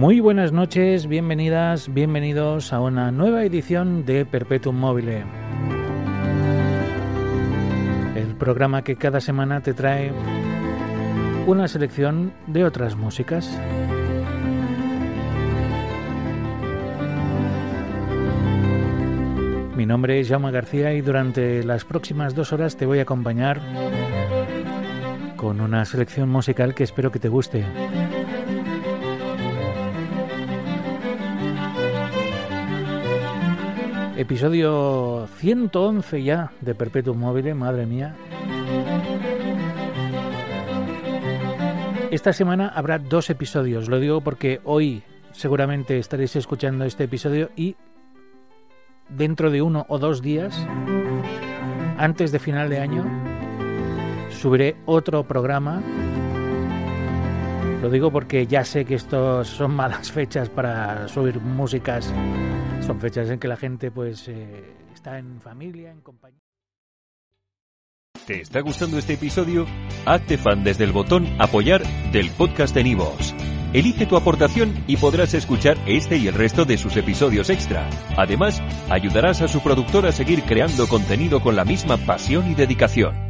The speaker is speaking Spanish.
Muy buenas noches, bienvenidas, bienvenidos a una nueva edición de Perpetuum Mobile. El programa que cada semana te trae una selección de otras músicas. Mi nombre es Jaume García y durante las próximas dos horas te voy a acompañar con una selección musical que espero que te guste. Episodio 111 ya de Perpetuum Mobile, madre mía. Esta semana habrá dos episodios, lo digo porque hoy seguramente estaréis escuchando este episodio y dentro de uno o dos días, antes de final de año, subiré otro programa. Lo digo porque ya sé que estos son malas fechas para subir músicas. Son fechas en que la gente pues eh, está en familia, en compañía. ¿Te está gustando este episodio? Hazte fan desde el botón apoyar del podcast de Nivos. Elige tu aportación y podrás escuchar este y el resto de sus episodios extra. Además, ayudarás a su productor a seguir creando contenido con la misma pasión y dedicación.